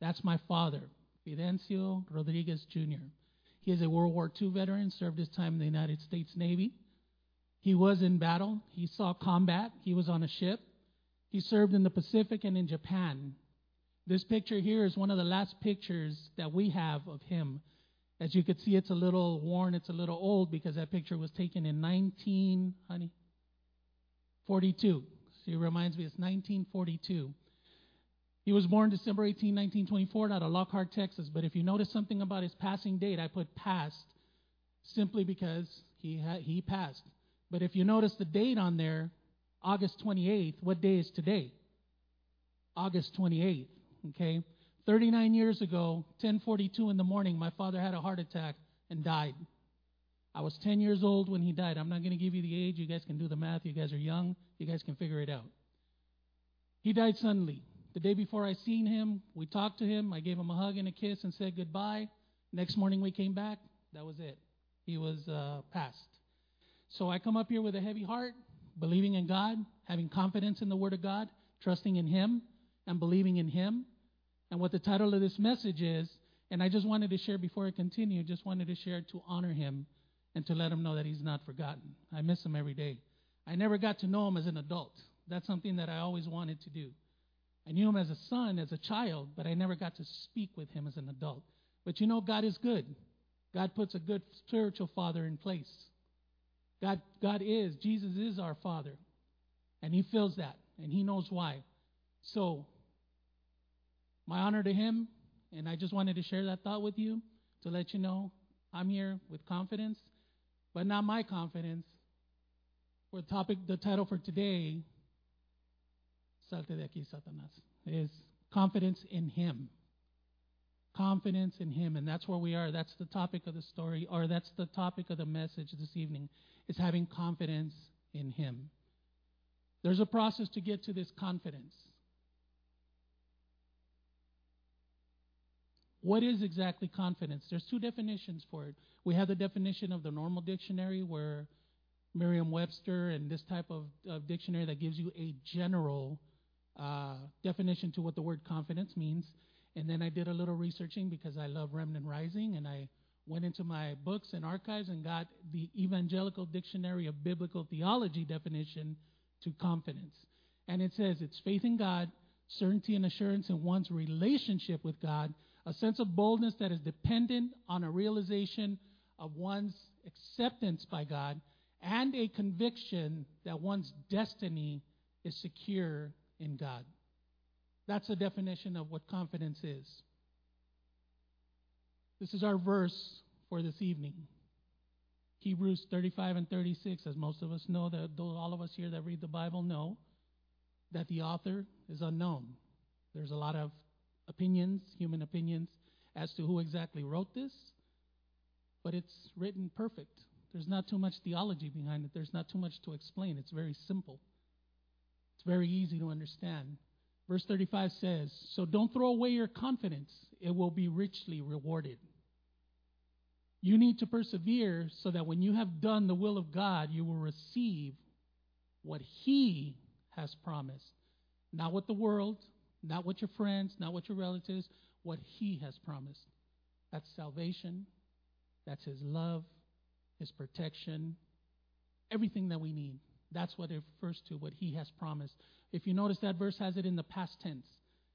That's my father, Fidencio Rodriguez Jr. He is a World War II veteran, served his time in the United States Navy. He was in battle. He saw combat. He was on a ship. He served in the Pacific and in Japan. This picture here is one of the last pictures that we have of him. As you can see, it's a little worn, it's a little old because that picture was taken in 19, honey, 42. So it reminds me it's 1942. He was born December 18, 1924, out of Lockhart, Texas. But if you notice something about his passing date, I put passed simply because he, ha- he passed. But if you notice the date on there, August 28th, what day is today? August 28th, okay? 39 years ago, 10:42 in the morning, my father had a heart attack and died. I was 10 years old when he died. I'm not going to give you the age. You guys can do the math. You guys are young. You guys can figure it out. He died suddenly. The day before I seen him, we talked to him. I gave him a hug and a kiss and said goodbye. Next morning we came back. That was it. He was uh, passed. So I come up here with a heavy heart, believing in God, having confidence in the Word of God, trusting in Him, and believing in Him. And what the title of this message is, and I just wanted to share before I continue, just wanted to share to honor Him and to let Him know that He's not forgotten. I miss Him every day. I never got to know Him as an adult. That's something that I always wanted to do. I knew him as a son, as a child, but I never got to speak with him as an adult. But you know, God is good. God puts a good spiritual father in place. God, God is, Jesus is our father. And he feels that, and he knows why. So, my honor to him, and I just wanted to share that thought with you to let you know I'm here with confidence, but not my confidence. For the topic, the title for today salte de aquí, Satanás, is confidence in Him. Confidence in Him. And that's where we are. That's the topic of the story, or that's the topic of the message this evening, is having confidence in Him. There's a process to get to this confidence. What is exactly confidence? There's two definitions for it. We have the definition of the normal dictionary, where Merriam Webster and this type of, of dictionary that gives you a general uh, definition to what the word confidence means. And then I did a little researching because I love Remnant Rising, and I went into my books and archives and got the Evangelical Dictionary of Biblical Theology definition to confidence. And it says it's faith in God, certainty and assurance in one's relationship with God, a sense of boldness that is dependent on a realization of one's acceptance by God, and a conviction that one's destiny is secure in God. That's the definition of what confidence is. This is our verse for this evening. Hebrews 35 and 36, as most of us know, that all of us here that read the Bible know, that the author is unknown. There's a lot of opinions, human opinions, as to who exactly wrote this, but it's written perfect. There's not too much theology behind it, there's not too much to explain. It's very simple very easy to understand. Verse 35 says, So don't throw away your confidence, it will be richly rewarded. You need to persevere so that when you have done the will of God, you will receive what He has promised. Not what the world, not what your friends, not what your relatives, what He has promised. That's salvation, that's His love, His protection, everything that we need. That's what it refers to, what he has promised. If you notice, that verse has it in the past tense,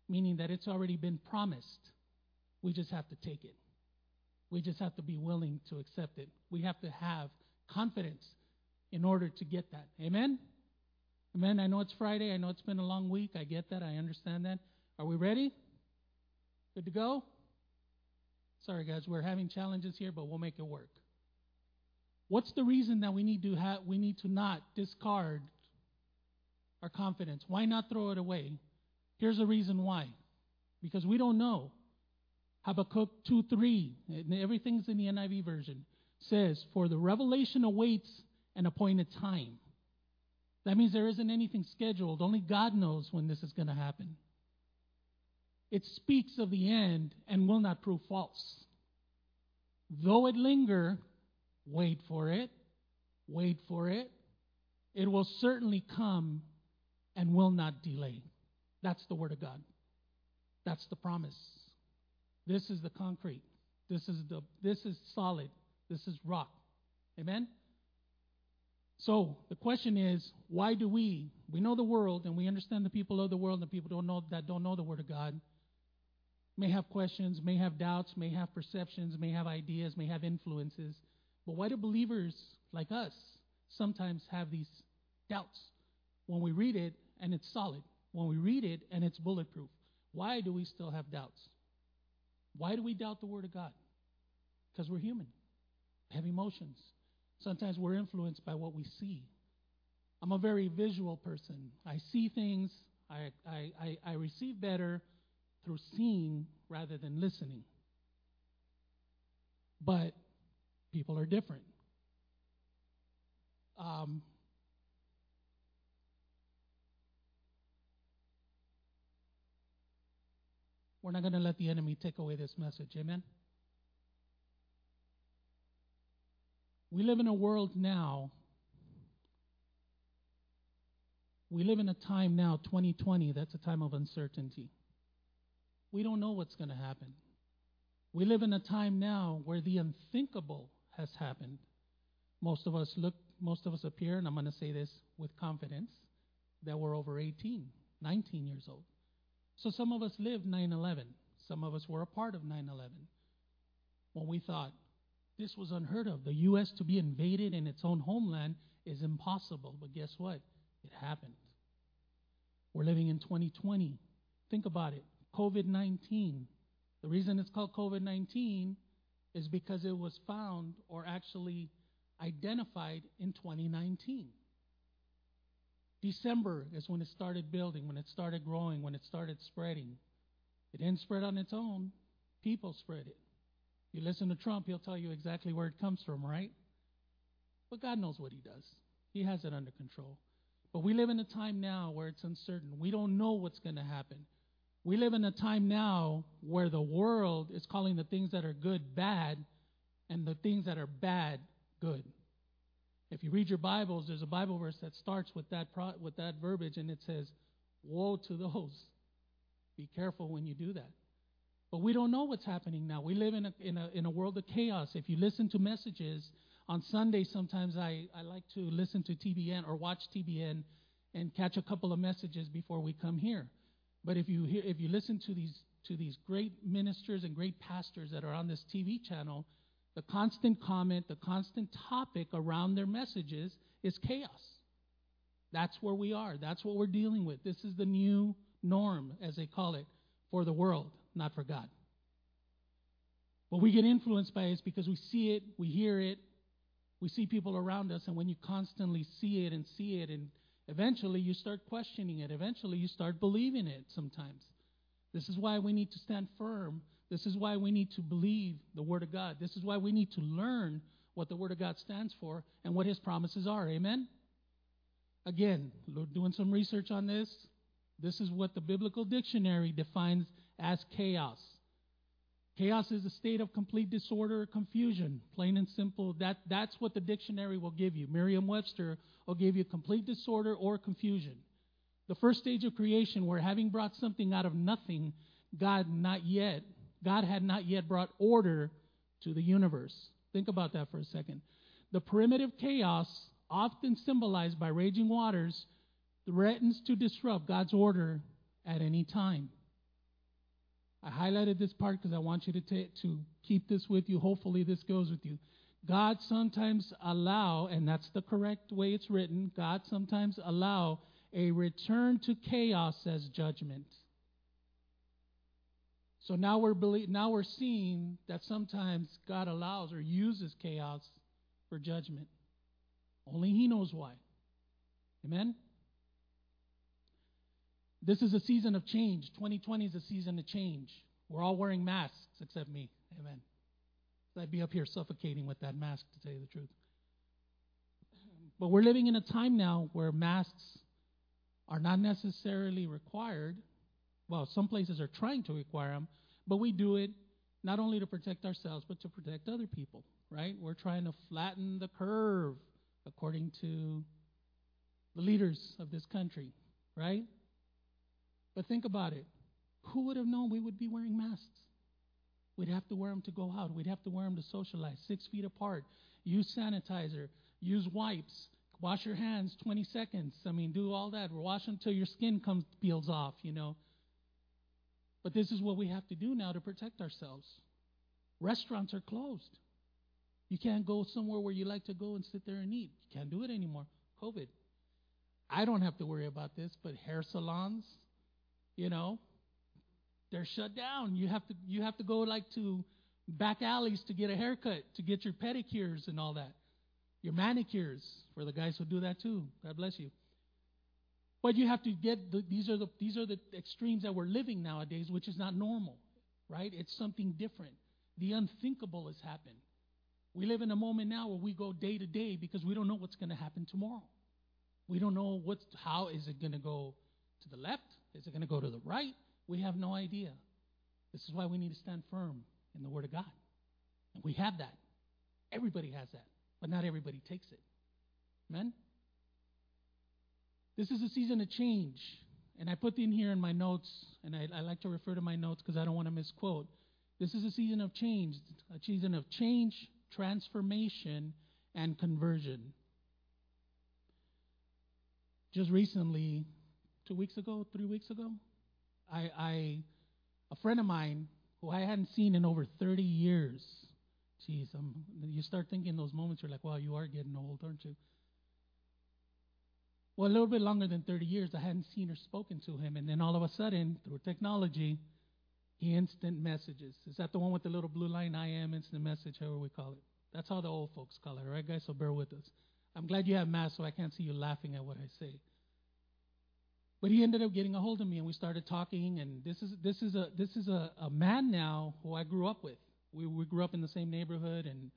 meaning that it's already been promised. We just have to take it. We just have to be willing to accept it. We have to have confidence in order to get that. Amen? Amen. I know it's Friday. I know it's been a long week. I get that. I understand that. Are we ready? Good to go? Sorry, guys. We're having challenges here, but we'll make it work. What's the reason that we need to have we need to not discard our confidence? Why not throw it away? Here's the reason why. Because we don't know. Habakkuk 2 3, everything's in the NIV version, says, For the revelation awaits an appointed time. That means there isn't anything scheduled. Only God knows when this is going to happen. It speaks of the end and will not prove false. Though it linger, Wait for it. Wait for it. It will certainly come and will not delay. That's the Word of God. That's the promise This is the concrete. This is the this is solid. This is rock. Amen. So the question is, why do we? We know the world, and we understand the people of the world, and the people don't know that don't know the Word of God. May have questions, may have doubts, may have perceptions, may have ideas, may have influences. But why do believers like us sometimes have these doubts when we read it and it's solid? When we read it and it's bulletproof? Why do we still have doubts? Why do we doubt the Word of God? Because we're human, we have emotions. Sometimes we're influenced by what we see. I'm a very visual person. I see things, I, I, I, I receive better through seeing rather than listening. But people are different. Um, we're not going to let the enemy take away this message. Amen? We live in a world now. We live in a time now, 2020, that's a time of uncertainty. We don't know what's going to happen. We live in a time now where the unthinkable has happened. Most of us look, most of us appear, and I'm going to say this with confidence, that we're over 18, 19 years old. So some of us lived 9 11. Some of us were a part of 9 11. When we thought this was unheard of, the U.S. to be invaded in its own homeland is impossible. But guess what? It happened. We're living in 2020. Think about it. COVID 19. The reason it's called COVID 19 is because it was found or actually identified in 2019. December is when it started building, when it started growing, when it started spreading. It didn't spread on its own, people spread it. You listen to Trump, he'll tell you exactly where it comes from, right? But God knows what he does, He has it under control. But we live in a time now where it's uncertain. We don't know what's going to happen. We live in a time now where the world is calling the things that are good bad and the things that are bad good. If you read your Bibles, there's a Bible verse that starts with that pro- with that verbiage and it says, "Woe to those." Be careful when you do that. But we don't know what's happening now. We live in a, in a, in a world of chaos. If you listen to messages on Sunday, sometimes I, I like to listen to TBN or watch TBN and catch a couple of messages before we come here. But if you hear, if you listen to these to these great ministers and great pastors that are on this TV channel, the constant comment, the constant topic around their messages is chaos. That's where we are. That's what we're dealing with. This is the new norm, as they call it, for the world, not for God. What we get influenced by is because we see it, we hear it, we see people around us, and when you constantly see it and see it and Eventually, you start questioning it. Eventually, you start believing it sometimes. This is why we need to stand firm. This is why we need to believe the Word of God. This is why we need to learn what the Word of God stands for and what His promises are. Amen? Again, doing some research on this, this is what the biblical dictionary defines as chaos. Chaos is a state of complete disorder or confusion, plain and simple. That, that's what the dictionary will give you. Merriam Webster will give you complete disorder or confusion. The first stage of creation, where having brought something out of nothing, God not yet, God had not yet brought order to the universe. Think about that for a second. The primitive chaos, often symbolized by raging waters, threatens to disrupt God's order at any time. I highlighted this part because I want you to, to keep this with you. Hopefully, this goes with you. God sometimes allow, and that's the correct way it's written, God sometimes allow a return to chaos as judgment. So now we're belie- now we're seeing that sometimes God allows or uses chaos for judgment. Only He knows why. Amen. This is a season of change. 2020 is a season of change. We're all wearing masks except me. Amen. I'd be up here suffocating with that mask, to tell you the truth. But we're living in a time now where masks are not necessarily required. Well, some places are trying to require them, but we do it not only to protect ourselves, but to protect other people, right? We're trying to flatten the curve according to the leaders of this country, right? But think about it. Who would have known we would be wearing masks? We'd have to wear them to go out. We'd have to wear them to socialize, six feet apart. Use sanitizer. Use wipes. Wash your hands 20 seconds. I mean, do all that. Wash until your skin comes peels off, you know. But this is what we have to do now to protect ourselves. Restaurants are closed. You can't go somewhere where you like to go and sit there and eat. You can't do it anymore. COVID. I don't have to worry about this, but hair salons, you know, they're shut down. You have to you have to go like to back alleys to get a haircut, to get your pedicures and all that. Your manicures for the guys who do that too. God bless you. But you have to get the, these are the these are the extremes that we're living nowadays, which is not normal, right? It's something different. The unthinkable has happened. We live in a moment now where we go day to day because we don't know what's going to happen tomorrow. We don't know what's how is it going to go to the left? Is it going to go to the right? We have no idea. This is why we need to stand firm in the Word of God. And we have that. Everybody has that, but not everybody takes it. Amen? This is a season of change. And I put in here in my notes, and I, I like to refer to my notes because I don't want to misquote. This is a season of change, a season of change, transformation, and conversion. Just recently, two weeks ago, three weeks ago, I, I a friend of mine who I hadn't seen in over 30 years. Jeez, I'm, you start thinking those moments, you're like, wow, you are getting old, aren't you? Well, a little bit longer than 30 years, I hadn't seen or spoken to him. And then all of a sudden, through technology, he instant messages. Is that the one with the little blue line? I am instant message, however we call it. That's how the old folks call it, all right, guys? So bear with us. I'm glad you have masks so I can't see you laughing at what I say. But he ended up getting a hold of me, and we started talking. And this is this is a this is a, a man now who I grew up with. We we grew up in the same neighborhood and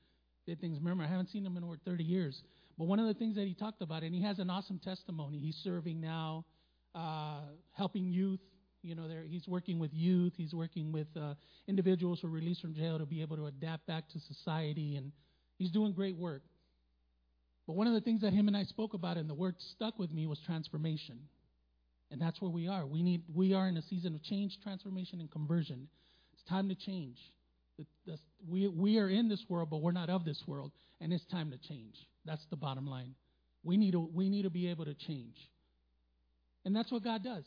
did things. Remember, I haven't seen him in over 30 years. But one of the things that he talked about, and he has an awesome testimony. He's serving now, uh, helping youth. You know, there he's working with youth. He's working with uh, individuals who are released from jail to be able to adapt back to society, and he's doing great work. But one of the things that him and I spoke about, and the word stuck with me, was transformation. And that's where we are. We need we are in a season of change, transformation, and conversion. It's time to change. We, we are in this world, but we're not of this world, and it's time to change. That's the bottom line. We need to, we need to be able to change. And that's what God does.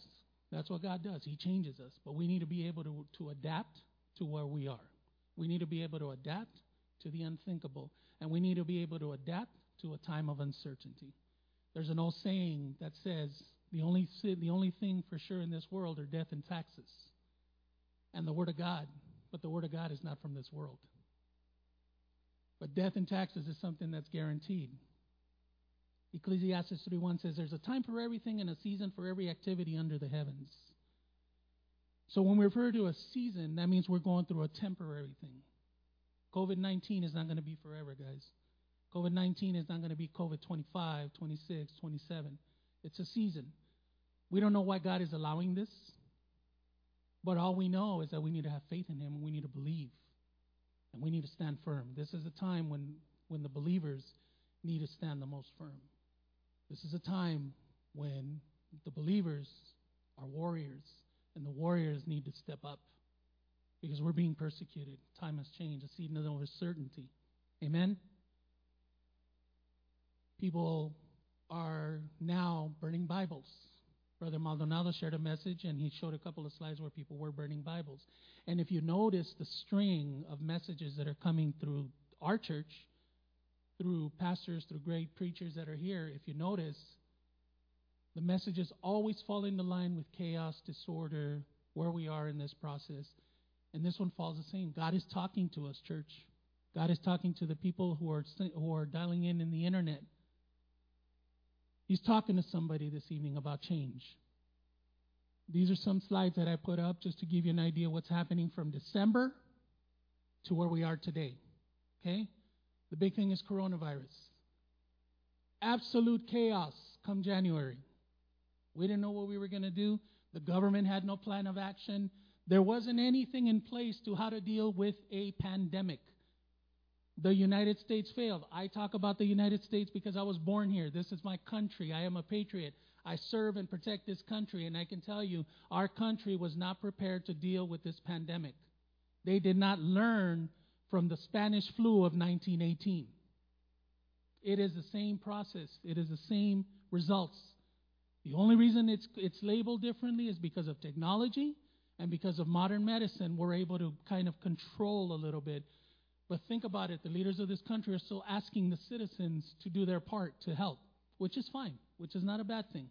That's what God does. He changes us, but we need to be able to, to adapt to where we are. We need to be able to adapt to the unthinkable, and we need to be able to adapt to a time of uncertainty. There's an old saying that says, the only, the only thing for sure in this world are death and taxes and the Word of God. But the Word of God is not from this world. But death and taxes is something that's guaranteed. Ecclesiastes 3:1 says there's a time for everything and a season for every activity under the heavens. So when we refer to a season, that means we're going through a temporary thing. COVID 19 is not going to be forever, guys. COVID 19 is not going to be COVID 25, 26, 27. It's a season. We don't know why God is allowing this, but all we know is that we need to have faith in Him and we need to believe and we need to stand firm. This is a time when, when the believers need to stand the most firm. This is a time when the believers are warriors and the warriors need to step up because we're being persecuted. Time has changed. A season of uncertainty. Amen? People are now burning Bibles. Brother Maldonado shared a message and he showed a couple of slides where people were burning Bibles. And if you notice the string of messages that are coming through our church, through pastors, through great preachers that are here, if you notice, the messages always fall into line with chaos, disorder, where we are in this process. And this one falls the same. God is talking to us, church. God is talking to the people who are who are dialing in in the internet. He's talking to somebody this evening about change. These are some slides that I put up just to give you an idea what's happening from December to where we are today. Okay? The big thing is coronavirus. Absolute chaos come January. We didn't know what we were going to do. The government had no plan of action. There wasn't anything in place to how to deal with a pandemic. The United States failed. I talk about the United States because I was born here. This is my country. I am a patriot. I serve and protect this country, and I can tell you our country was not prepared to deal with this pandemic. They did not learn from the Spanish flu of 1918. It is the same process, it is the same results. The only reason it's, it's labeled differently is because of technology and because of modern medicine. We're able to kind of control a little bit. But think about it the leaders of this country are still asking the citizens to do their part to help, which is fine, which is not a bad thing.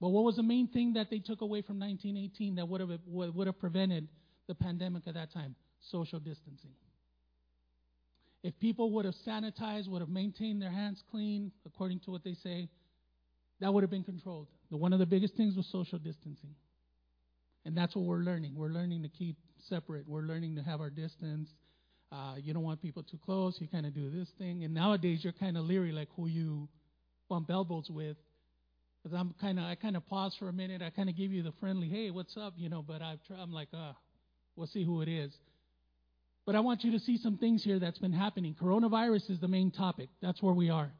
But what was the main thing that they took away from 1918 that would have, would have prevented the pandemic at that time? Social distancing. If people would have sanitized, would have maintained their hands clean, according to what they say, that would have been controlled. The, one of the biggest things was social distancing. And that's what we're learning. We're learning to keep separate. We're learning to have our distance. Uh, you don't want people too close. You kind of do this thing. And nowadays, you're kind of leery, like who you bump elbows with. Because I'm kind of, I kind of pause for a minute. I kind of give you the friendly, hey, what's up, you know. But I've, I'm like, uh, we'll see who it is. But I want you to see some things here that's been happening. Coronavirus is the main topic. That's where we are.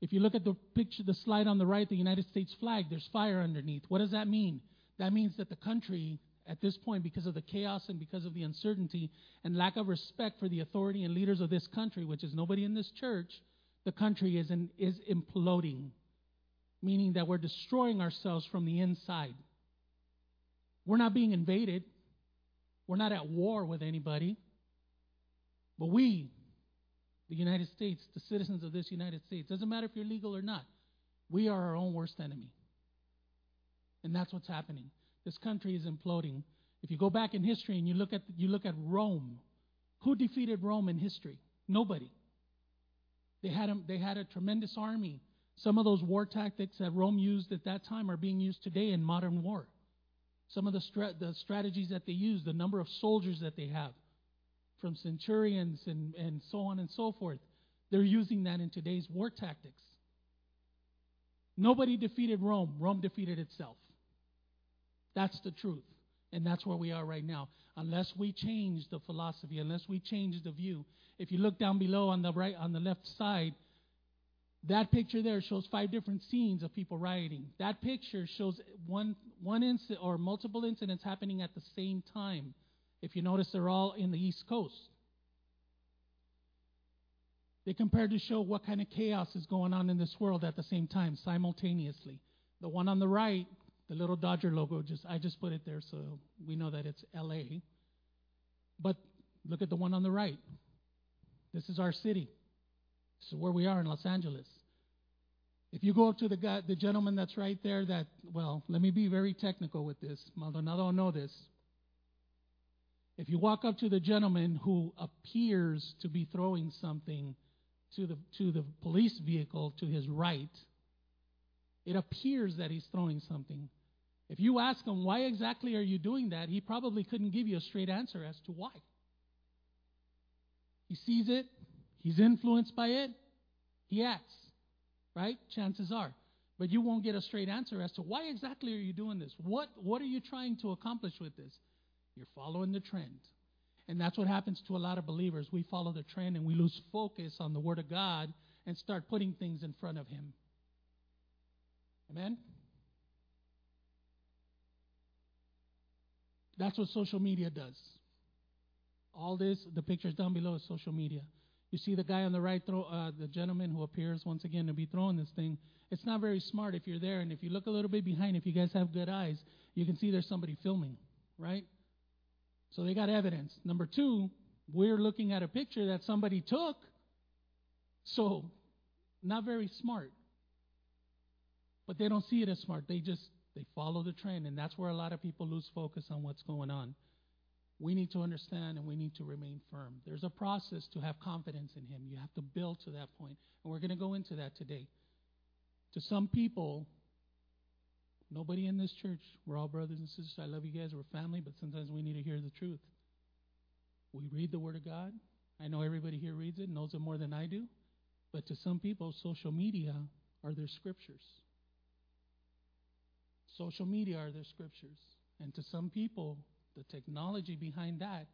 If you look at the picture, the slide on the right, the United States flag, there's fire underneath. What does that mean? That means that the country, at this point, because of the chaos and because of the uncertainty and lack of respect for the authority and leaders of this country, which is nobody in this church, the country is, in, is imploding, meaning that we're destroying ourselves from the inside. We're not being invaded, we're not at war with anybody. But we, the United States, the citizens of this United States, doesn't matter if you're legal or not, we are our own worst enemy. And that's what's happening. This country is imploding. If you go back in history and you look at you look at Rome, who defeated Rome in history? Nobody. They had a, they had a tremendous army. Some of those war tactics that Rome used at that time are being used today in modern war. Some of the, the strategies that they use, the number of soldiers that they have, from centurions and, and so on and so forth. They're using that in today's war tactics. Nobody defeated Rome, Rome defeated itself. That's the truth. And that's where we are right now. Unless we change the philosophy, unless we change the view. If you look down below on the right on the left side, that picture there shows five different scenes of people rioting. That picture shows one one incident or multiple incidents happening at the same time. If you notice, they're all in the East Coast. They compared to show what kind of chaos is going on in this world at the same time, simultaneously. The one on the right, the little Dodger logo, just I just put it there so we know that it's LA. But look at the one on the right. This is our city. This is where we are in Los Angeles. If you go up to the guy, the gentleman that's right there, that well, let me be very technical with this. Maldonado will know this. If you walk up to the gentleman who appears to be throwing something to the, to the police vehicle to his right, it appears that he's throwing something. If you ask him, why exactly are you doing that, he probably couldn't give you a straight answer as to why. He sees it, he's influenced by it, he acts, right? Chances are. But you won't get a straight answer as to why exactly are you doing this? What, what are you trying to accomplish with this? You're following the trend. And that's what happens to a lot of believers. We follow the trend and we lose focus on the Word of God and start putting things in front of Him. Amen? That's what social media does. All this, the pictures down below is social media. You see the guy on the right, throw, uh, the gentleman who appears once again to be throwing this thing. It's not very smart if you're there, and if you look a little bit behind, if you guys have good eyes, you can see there's somebody filming, right? So they got evidence. Number two, we're looking at a picture that somebody took. So, not very smart. But they don't see it as smart. They just they follow the trend, and that's where a lot of people lose focus on what's going on. We need to understand and we need to remain firm. There's a process to have confidence in Him. You have to build to that point, and we're going to go into that today. To some people, Nobody in this church, we're all brothers and sisters. I love you guys. We're family, but sometimes we need to hear the truth. We read the Word of God. I know everybody here reads it, knows it more than I do. But to some people, social media are their scriptures. Social media are their scriptures. And to some people, the technology behind that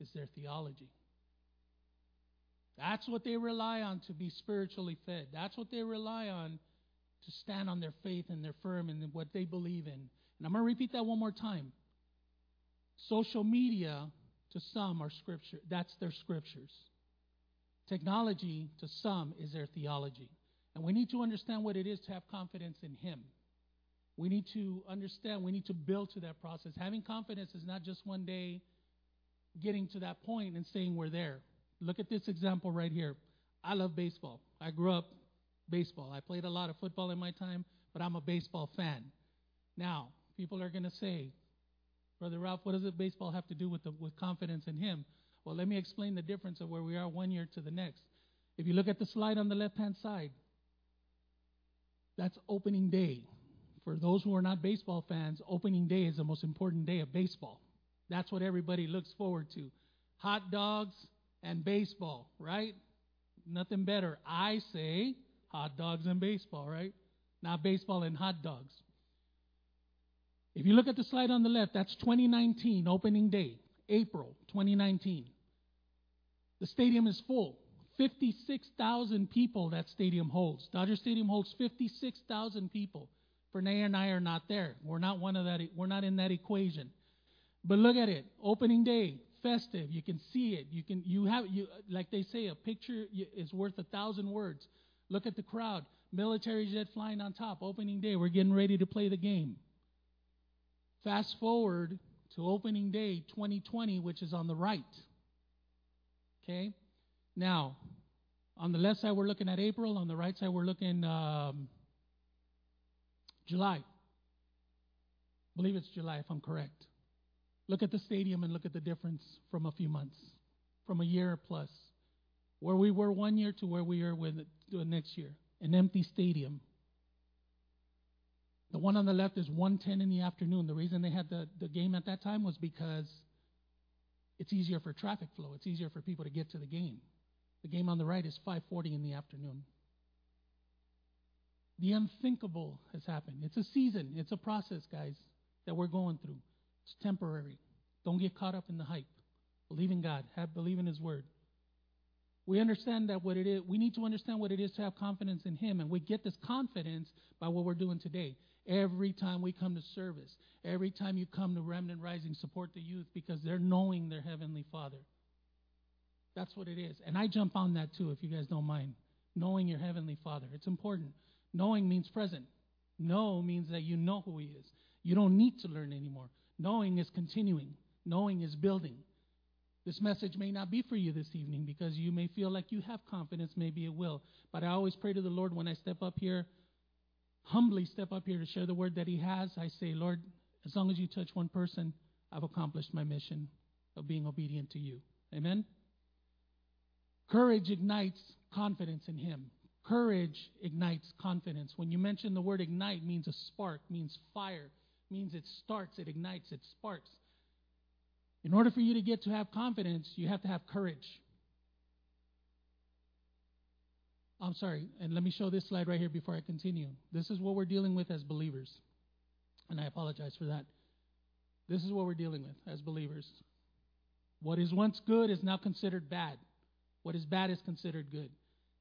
is their theology. That's what they rely on to be spiritually fed. That's what they rely on to stand on their faith and their firm in what they believe in. And I'm going to repeat that one more time. Social media, to some are scripture. That's their scriptures. Technology to some is their theology. And we need to understand what it is to have confidence in Him. We need to understand, we need to build to that process. Having confidence is not just one day getting to that point and saying we're there. Look at this example right here. I love baseball. I grew up baseball. I played a lot of football in my time, but I'm a baseball fan. Now, people are going to say, Brother Ralph, what does baseball have to do with the, with confidence in him? Well, let me explain the difference of where we are one year to the next. If you look at the slide on the left-hand side, that's opening day. For those who are not baseball fans, opening day is the most important day of baseball. That's what everybody looks forward to. Hot dogs and baseball, right? Nothing better. I say hot dogs and baseball, right? Not baseball and hot dogs. If you look at the slide on the left, that's 2019, opening day, April 2019. The stadium is full. 56,000 people that stadium holds. Dodger Stadium holds 56,000 people. Fernay and I are not there. We're not one of that. We're not in that equation. But look at it. Opening day, festive. You can see it. You can. You have. You like they say, a picture is worth a thousand words. Look at the crowd. Military jet flying on top. Opening day. We're getting ready to play the game. Fast forward to opening day 2020, which is on the right. Okay? Now, on the left side, we're looking at April. On the right side, we're looking um, July. I believe it's July, if I'm correct. Look at the stadium and look at the difference from a few months, from a year plus. Where we were one year to where we are with next year. An empty stadium. The one on the left is 1:10 in the afternoon. The reason they had the, the game at that time was because it's easier for traffic flow. It's easier for people to get to the game. The game on the right is 5:40 in the afternoon. The unthinkable has happened. It's a season. It's a process, guys, that we're going through. It's temporary. Don't get caught up in the hype. Believe in God. Have believe in His Word. We understand that what it is. We need to understand what it is to have confidence in Him, and we get this confidence by what we're doing today. Every time we come to service, every time you come to Remnant Rising, support the youth because they're knowing their Heavenly Father. That's what it is. And I jump on that too, if you guys don't mind. Knowing your Heavenly Father. It's important. Knowing means present. Know means that you know who He is. You don't need to learn anymore. Knowing is continuing, knowing is building. This message may not be for you this evening because you may feel like you have confidence, maybe it will. But I always pray to the Lord when I step up here humbly step up here to share the word that He has, I say, Lord, as long as you touch one person, I've accomplished my mission of being obedient to you. Amen? Courage ignites confidence in Him. Courage ignites confidence. When you mention the word ignite, means a spark, means fire, means it starts, it ignites, it sparks. In order for you to get to have confidence, you have to have courage. I'm sorry, and let me show this slide right here before I continue. This is what we're dealing with as believers. And I apologize for that. This is what we're dealing with as believers. What is once good is now considered bad. What is bad is considered good.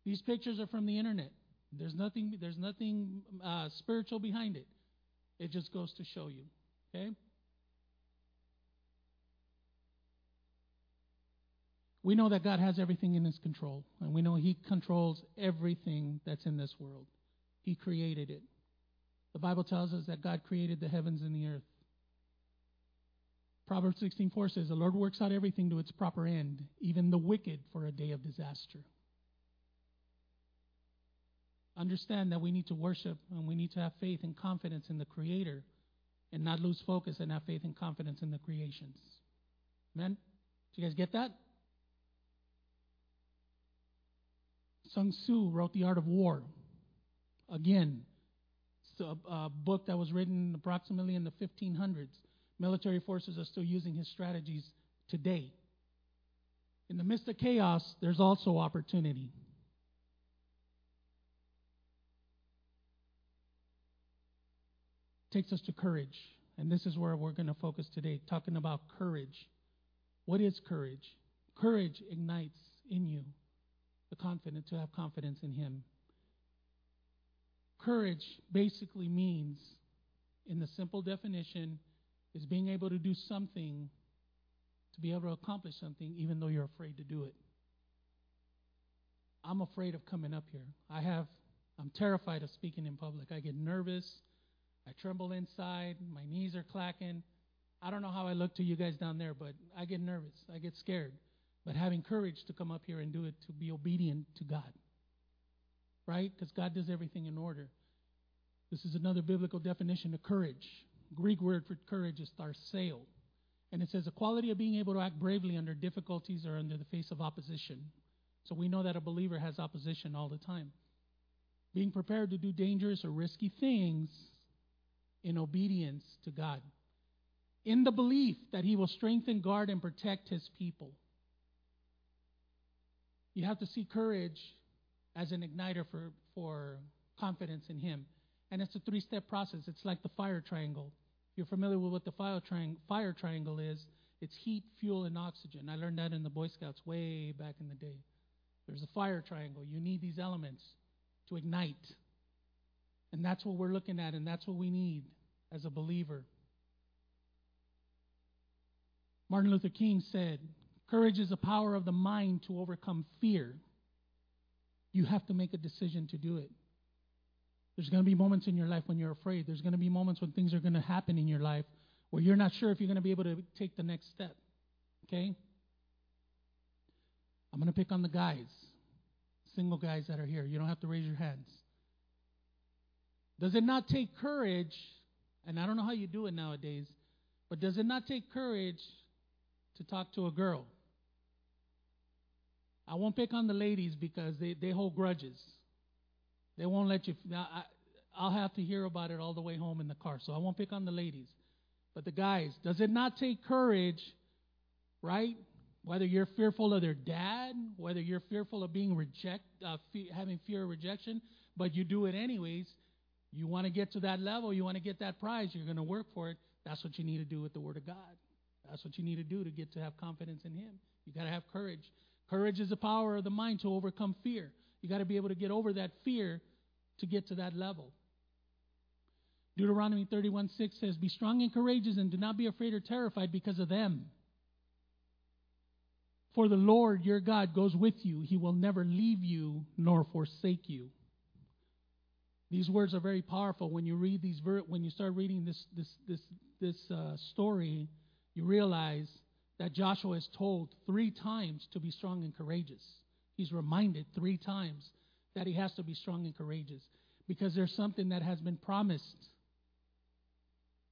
These pictures are from the internet. There's nothing, there's nothing uh, spiritual behind it. It just goes to show you. Okay? we know that God has everything in His control, and we know He controls everything that's in this world. He created it. The Bible tells us that God created the heavens and the earth. Proverbs 16:4 says, "The Lord works out everything to its proper end, even the wicked for a day of disaster." Understand that we need to worship and we need to have faith and confidence in the Creator and not lose focus and have faith and confidence in the creations. Amen? Do you guys get that? Sun Tzu wrote The Art of War. Again, a, a book that was written approximately in the 1500s. Military forces are still using his strategies today. In the midst of chaos, there's also opportunity. Takes us to courage. And this is where we're going to focus today, talking about courage. What is courage? Courage ignites in you the confidence to have confidence in Him. Courage basically means, in the simple definition, is being able to do something to be able to accomplish something even though you're afraid to do it. I'm afraid of coming up here. I have I'm terrified of speaking in public. I get nervous. I tremble inside. My knees are clacking. I don't know how I look to you guys down there, but I get nervous. I get scared. But having courage to come up here and do it, to be obedient to God. Right? Because God does everything in order. This is another biblical definition of courage. Greek word for courage is tharseo. And it says the quality of being able to act bravely under difficulties or under the face of opposition. So we know that a believer has opposition all the time. Being prepared to do dangerous or risky things in obedience to God. In the belief that He will strengthen, guard, and protect His people. You have to see courage as an igniter for, for confidence in Him. And it's a three step process. It's like the fire triangle. If you're familiar with what the fire, fire triangle is, it's heat, fuel, and oxygen. I learned that in the Boy Scouts way back in the day. There's a fire triangle. You need these elements to ignite. And that's what we're looking at, and that's what we need as a believer. Martin Luther King said, Courage is the power of the mind to overcome fear. You have to make a decision to do it. There's going to be moments in your life when you're afraid. There's going to be moments when things are going to happen in your life where you're not sure if you're going to be able to take the next step. Okay? I'm going to pick on the guys single guys that are here. You don't have to raise your hands. Does it not take courage? And I don't know how you do it nowadays, but does it not take courage to talk to a girl? I won't pick on the ladies because they, they hold grudges. They won't let you. I, I'll have to hear about it all the way home in the car, so I won't pick on the ladies. But the guys, does it not take courage, right, whether you're fearful of their dad, whether you're fearful of being reject, uh, fe- having fear of rejection, but you do it anyways. You want to get to that level, you want to get that prize, you're going to work for it. That's what you need to do with the Word of God. That's what you need to do to get to have confidence in Him. You got to have courage. Courage is the power of the mind to overcome fear. You got to be able to get over that fear to get to that level. Deuteronomy 31 6 says, Be strong and courageous and do not be afraid or terrified because of them. For the Lord your God goes with you. He will never leave you nor forsake you. These words are very powerful. When you read these, ver- when you start reading this this this this uh, story, you realize that Joshua is told three times to be strong and courageous. He's reminded three times that he has to be strong and courageous because there's something that has been promised.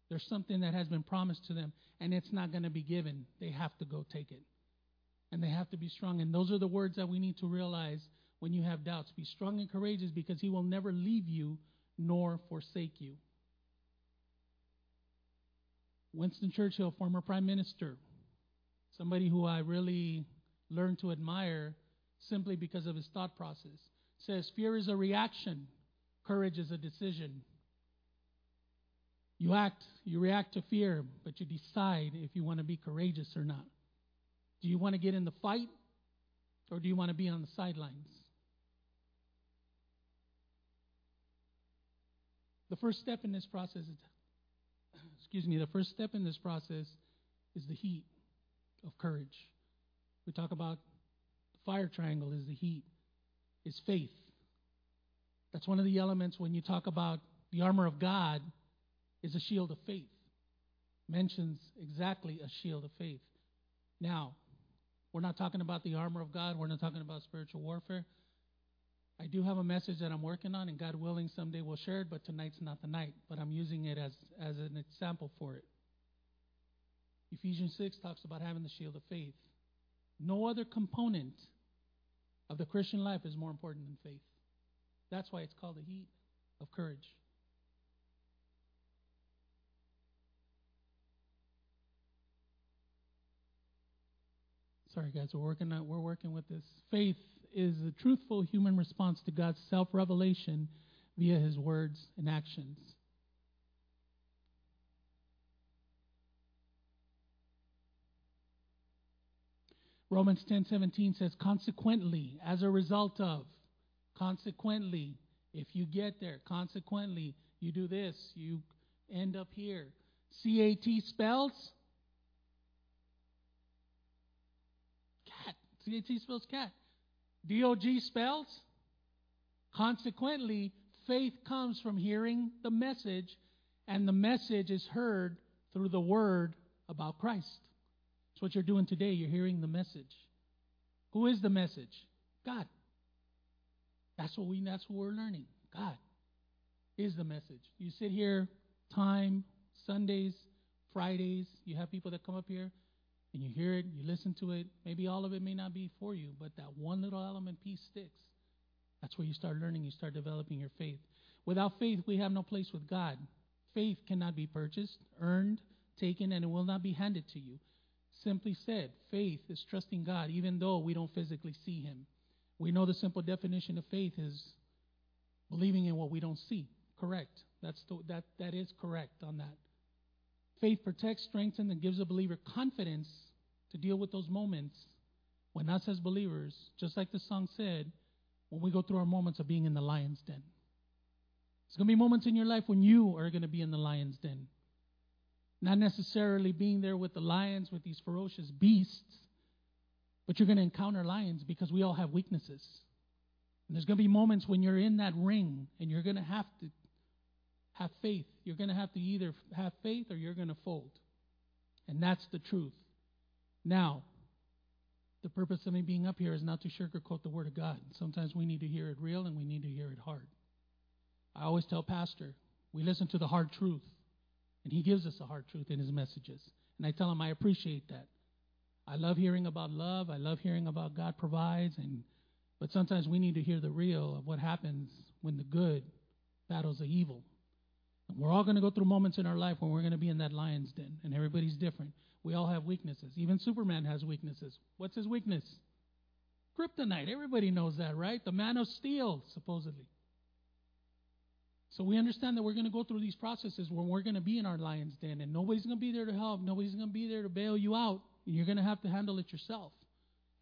There's something that has been promised to them, and it's not going to be given. They have to go take it and they have to be strong. And those are the words that we need to realize when you have doubts. Be strong and courageous because He will never leave you nor forsake you. Winston Churchill, former prime minister, somebody who I really learned to admire simply because of his thought process, says fear is a reaction, courage is a decision. You act, you react to fear, but you decide if you want to be courageous or not. Do you want to get in the fight or do you want to be on the sidelines? The first step in this process is, excuse me, the first step in this process is the heat of courage. We talk about the fire triangle is the heat, is faith. That's one of the elements when you talk about the armor of God is a shield of faith. Mentions exactly a shield of faith. Now, we're not talking about the armor of God. We're not talking about spiritual warfare. I do have a message that I'm working on, and God willing, someday we'll share it, but tonight's not the night. But I'm using it as, as an example for it. Ephesians 6 talks about having the shield of faith. No other component of the Christian life is more important than faith. That's why it's called the heat of courage. Sorry, guys, we're working on, we're working with this. Faith is a truthful human response to God's self-revelation via His words and actions. Romans 10:17 says consequently as a result of consequently if you get there consequently you do this you end up here CAT spells cat C-A-T spells cat. D-O-G spells. Consequently, faith comes from hearing the message, and the message is heard through the word about Christ. That's what you're doing today. You're hearing the message. Who is the message? God. That's what we that's what we're learning. God is the message. You sit here time, Sundays, Fridays, you have people that come up here and you hear it, you listen to it. Maybe all of it may not be for you, but that one little element piece sticks. That's where you start learning, you start developing your faith. Without faith, we have no place with God. Faith cannot be purchased, earned, taken, and it will not be handed to you. Simply said, faith is trusting God even though we don't physically see Him. We know the simple definition of faith is believing in what we don't see. Correct. That's the, that, that is correct on that. Faith protects, strengthens, and gives a believer confidence to deal with those moments when us as believers, just like the song said, when we go through our moments of being in the lion's den. There's going to be moments in your life when you are going to be in the lion's den. Not necessarily being there with the lions, with these ferocious beasts, but you're going to encounter lions because we all have weaknesses. And there's going to be moments when you're in that ring and you're going to have to have faith. You're going to have to either have faith or you're going to fold. And that's the truth. Now, the purpose of me being up here is not to sugarcoat the Word of God. Sometimes we need to hear it real and we need to hear it hard. I always tell Pastor, we listen to the hard truth, and he gives us the hard truth in his messages. And I tell him I appreciate that. I love hearing about love. I love hearing about God provides, and but sometimes we need to hear the real of what happens when the good battles the evil. And we're all going to go through moments in our life when we're going to be in that lion's den, and everybody's different. We all have weaknesses. Even Superman has weaknesses. What's his weakness? Kryptonite. Everybody knows that, right? The man of steel, supposedly. So we understand that we're going to go through these processes when we're going to be in our lion's den, and nobody's going to be there to help. Nobody's going to be there to bail you out. And you're going to have to handle it yourself.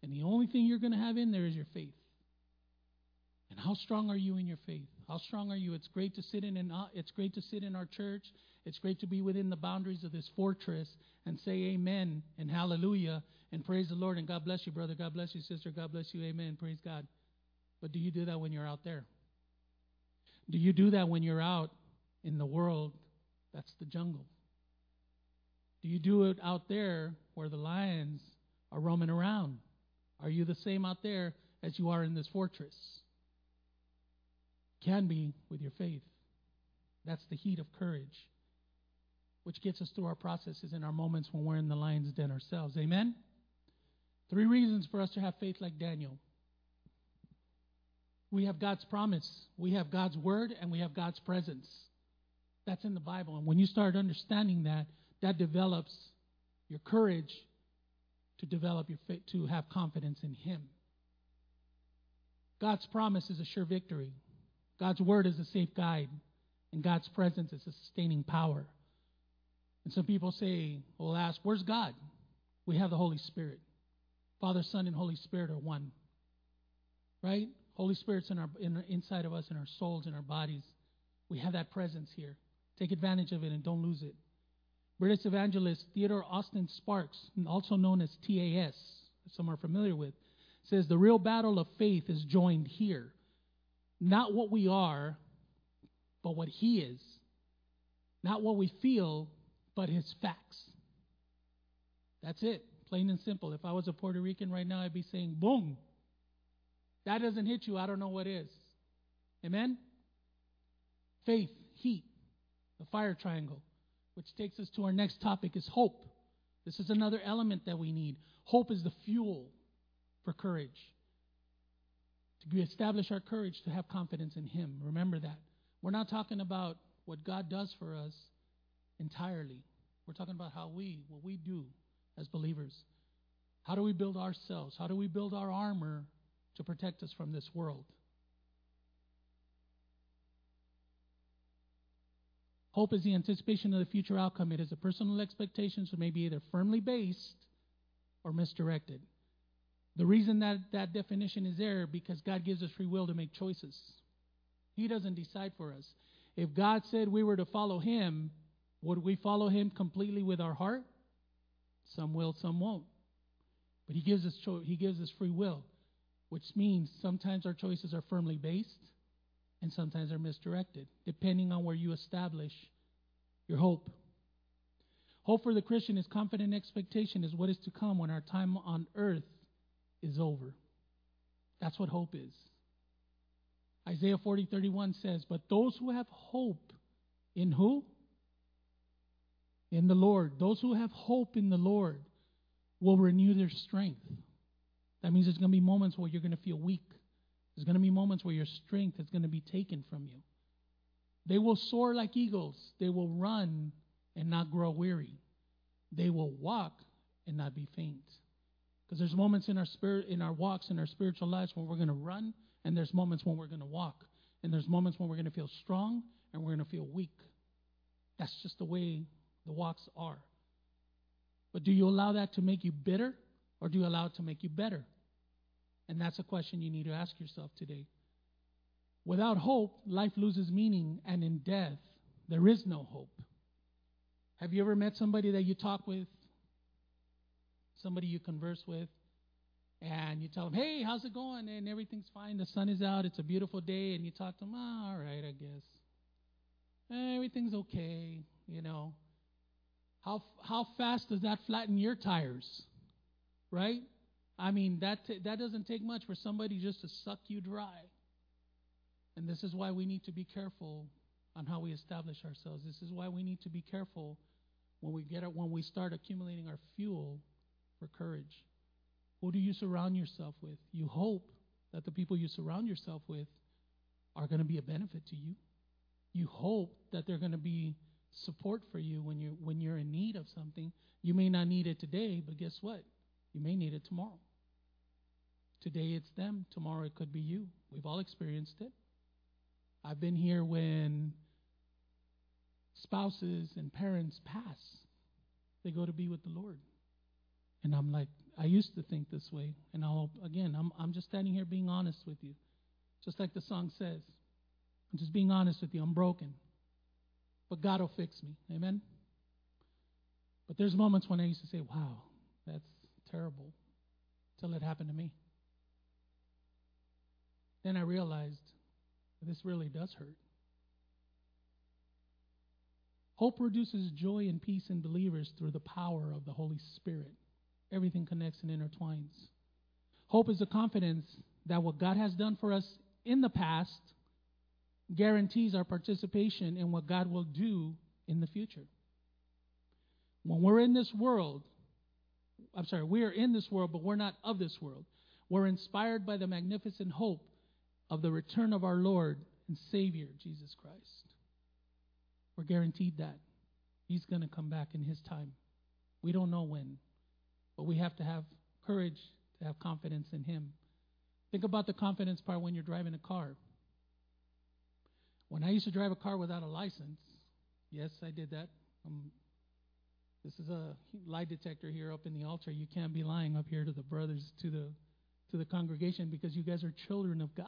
And the only thing you're going to have in there is your faith. And how strong are you in your faith? How strong are you? It's great to sit in and uh, it's great to sit in our church. It's great to be within the boundaries of this fortress and say amen and hallelujah and praise the Lord and God bless you, brother. God bless you, sister. God bless you. Amen. Praise God. But do you do that when you're out there? Do you do that when you're out in the world that's the jungle? Do you do it out there where the lions are roaming around? Are you the same out there as you are in this fortress? Can be with your faith. That's the heat of courage, which gets us through our processes and our moments when we're in the lion's den ourselves. Amen? Three reasons for us to have faith like Daniel. We have God's promise, we have God's word, and we have God's presence. That's in the Bible. And when you start understanding that, that develops your courage to develop your faith, to have confidence in Him. God's promise is a sure victory. God's word is a safe guide, and God's presence is a sustaining power. And some people say, will ask, where's God? We have the Holy Spirit. Father, Son, and Holy Spirit are one. Right? Holy Spirit's in our in, inside of us, in our souls, in our bodies. We have that presence here. Take advantage of it and don't lose it. British evangelist Theodore Austin Sparks, also known as TAS, some are familiar with, says the real battle of faith is joined here. Not what we are, but what He is. Not what we feel, but His facts. That's it, plain and simple. If I was a Puerto Rican right now, I'd be saying, boom. That doesn't hit you, I don't know what is. Amen? Faith, heat, the fire triangle which takes us to our next topic is hope. This is another element that we need. Hope is the fuel for courage. To establish our courage to have confidence in Him. Remember that. We're not talking about what God does for us entirely. We're talking about how we, what we do as believers. How do we build ourselves? How do we build our armor to protect us from this world? Hope is the anticipation of the future outcome. It is a personal expectation, so may be either firmly based or misdirected. The reason that that definition is there because God gives us free will to make choices. He doesn't decide for us. If God said we were to follow Him, would we follow Him completely with our heart? Some will, some won't. But He gives us cho- He gives us free will, which means sometimes our choices are firmly based, and sometimes they're misdirected, depending on where you establish your hope. Hope for the Christian is confident expectation is what is to come when our time on earth is over. That's what hope is. Isaiah 40, 31 says, But those who have hope in who? In the Lord. Those who have hope in the Lord will renew their strength. That means there's going to be moments where you're going to feel weak. There's going to be moments where your strength is going to be taken from you. They will soar like eagles. They will run and not grow weary. They will walk and not be faint. Because there's moments in our spirit, in our walks, in our spiritual lives when we're going to run, and there's moments when we're going to walk, and there's moments when we're going to feel strong and we're going to feel weak. That's just the way the walks are. But do you allow that to make you bitter, or do you allow it to make you better? And that's a question you need to ask yourself today. Without hope, life loses meaning, and in death, there is no hope. Have you ever met somebody that you talk with, somebody you converse with, and you tell them, hey, how's it going? And everything's fine. The sun is out. It's a beautiful day. And you talk to them, oh, all right, I guess. Everything's okay, you know. How, how fast does that flatten your tires? Right? I mean, that, t- that doesn't take much for somebody just to suck you dry. And this is why we need to be careful on how we establish ourselves. This is why we need to be careful when we get when we start accumulating our fuel for courage. Who do you surround yourself with? You hope that the people you surround yourself with are going to be a benefit to you. You hope that they're going to be support for you when you're when you're in need of something. You may not need it today, but guess what? You may need it tomorrow. Today it's them, tomorrow it could be you. We've all experienced it. I've been here when spouses and parents pass. They go to be with the Lord. And I'm like, I used to think this way. And I'll, again, I'm, I'm just standing here being honest with you. Just like the song says. I'm just being honest with you. I'm broken. But God will fix me. Amen? But there's moments when I used to say, wow, that's terrible. Till it happened to me. Then I realized this really does hurt. Hope produces joy and peace in believers through the power of the Holy Spirit. Everything connects and intertwines. Hope is a confidence that what God has done for us in the past guarantees our participation in what God will do in the future. When we're in this world, I'm sorry, we are in this world, but we're not of this world. We're inspired by the magnificent hope of the return of our Lord and Savior, Jesus Christ. We're guaranteed that. He's going to come back in His time. We don't know when, but we have to have courage to have confidence in Him. Think about the confidence part when you're driving a car. When I used to drive a car without a license, yes, I did that. Um, this is a lie detector here up in the altar. You can't be lying up here to the brothers, to the to the congregation, because you guys are children of God.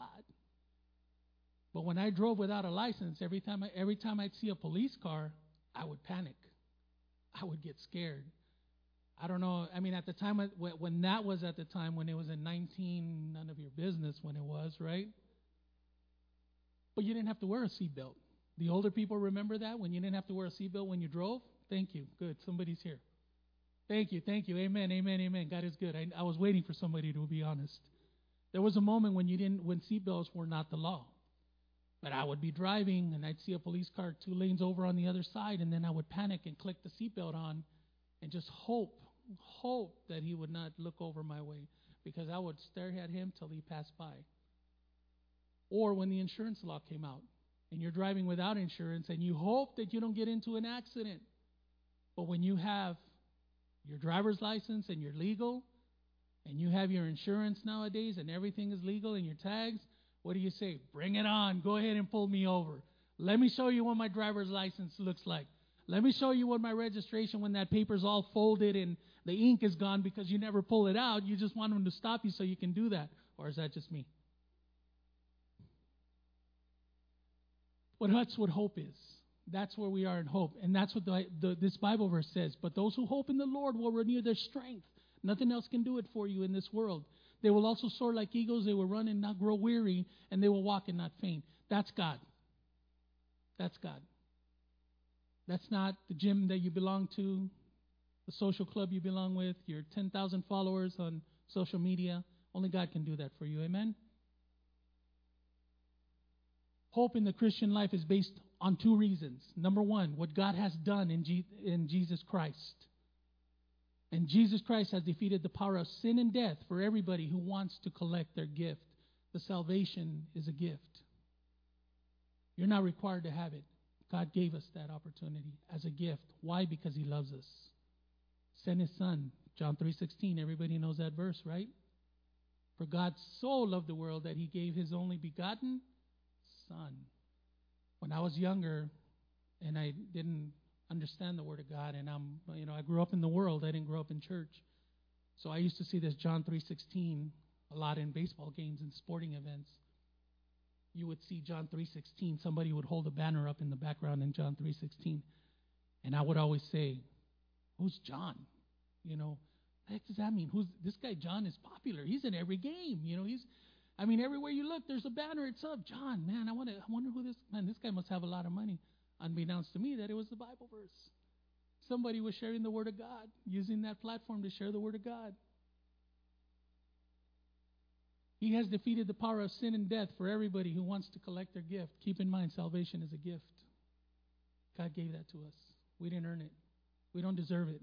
But when I drove without a license, every time I, every time I'd see a police car, I would panic. I would get scared. I don't know. I mean, at the time when that was at the time when it was in 19, none of your business when it was, right? But you didn't have to wear a seatbelt. The older people remember that when you didn't have to wear a seatbelt when you drove. Thank you. Good. Somebody's here. Thank you. Thank you. Amen. Amen. Amen. God is good. I, I was waiting for somebody to be honest. There was a moment when you didn't, when seatbelts were not the law. But I would be driving and I'd see a police car two lanes over on the other side, and then I would panic and click the seatbelt on and just hope, hope that he would not look over my way because I would stare at him till he passed by. Or when the insurance law came out and you're driving without insurance and you hope that you don't get into an accident. But when you have your driver's license and you're legal and you have your insurance nowadays and everything is legal and your tags, what do you say? Bring it on. Go ahead and pull me over. Let me show you what my driver's license looks like. Let me show you what my registration when that paper's all folded and the ink is gone because you never pull it out. You just want them to stop you so you can do that. Or is that just me? But that's what hope is. That's where we are in hope. And that's what the, the, this Bible verse says. But those who hope in the Lord will renew their strength. Nothing else can do it for you in this world. They will also soar like eagles. They will run and not grow weary, and they will walk and not faint. That's God. That's God. That's not the gym that you belong to, the social club you belong with, your 10,000 followers on social media. Only God can do that for you. Amen? Hope in the Christian life is based on two reasons. Number one, what God has done in, in Jesus Christ. And Jesus Christ has defeated the power of sin and death for everybody who wants to collect their gift. The salvation is a gift. You're not required to have it. God gave us that opportunity as a gift. Why? Because he loves us. Sent his son. John 3:16. Everybody knows that verse, right? For God so loved the world that he gave his only begotten son. When I was younger and I didn't understand the word of God and I'm you know, I grew up in the world, I didn't grow up in church. So I used to see this John 3:16 a lot in baseball games and sporting events you would see John 3:16. Somebody would hold a banner up in the background in John 3:16, and I would always say, "Who's John?" You know, what does that mean? Who's this guy? John is popular. He's in every game. You know, he's. I mean, everywhere you look, there's a banner. It's up, John. Man, I want to. I wonder who this man. This guy must have a lot of money. Unbeknownst to me, that it was the Bible verse. Somebody was sharing the Word of God, using that platform to share the Word of God. He has defeated the power of sin and death for everybody who wants to collect their gift. Keep in mind, salvation is a gift. God gave that to us. We didn't earn it, we don't deserve it.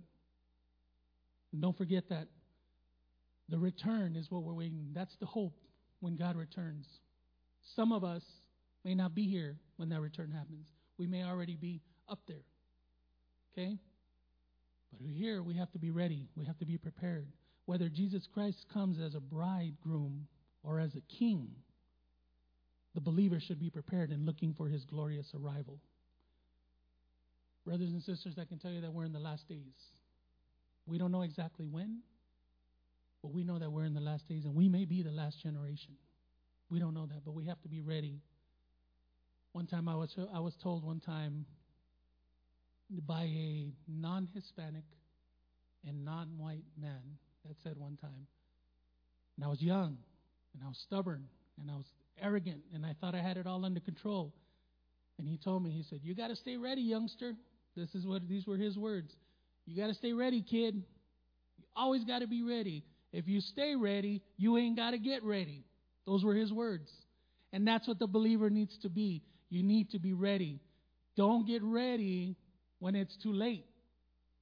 And don't forget that the return is what we're waiting. That's the hope when God returns. Some of us may not be here when that return happens. We may already be up there. Okay? But here we have to be ready. We have to be prepared. Whether Jesus Christ comes as a bridegroom or as a king, the believer should be prepared and looking for his glorious arrival. Brothers and sisters, I can tell you that we're in the last days. We don't know exactly when, but we know that we're in the last days and we may be the last generation. We don't know that, but we have to be ready. One time I was I was told one time by a non-Hispanic and non-white man that said one time, and I was young, and I was stubborn and I was arrogant and I thought I had it all under control. And he told me, he said, You got to stay ready, youngster. This is what these were his words. You got to stay ready, kid. You always got to be ready. If you stay ready, you ain't got to get ready. Those were his words. And that's what the believer needs to be. You need to be ready. Don't get ready when it's too late.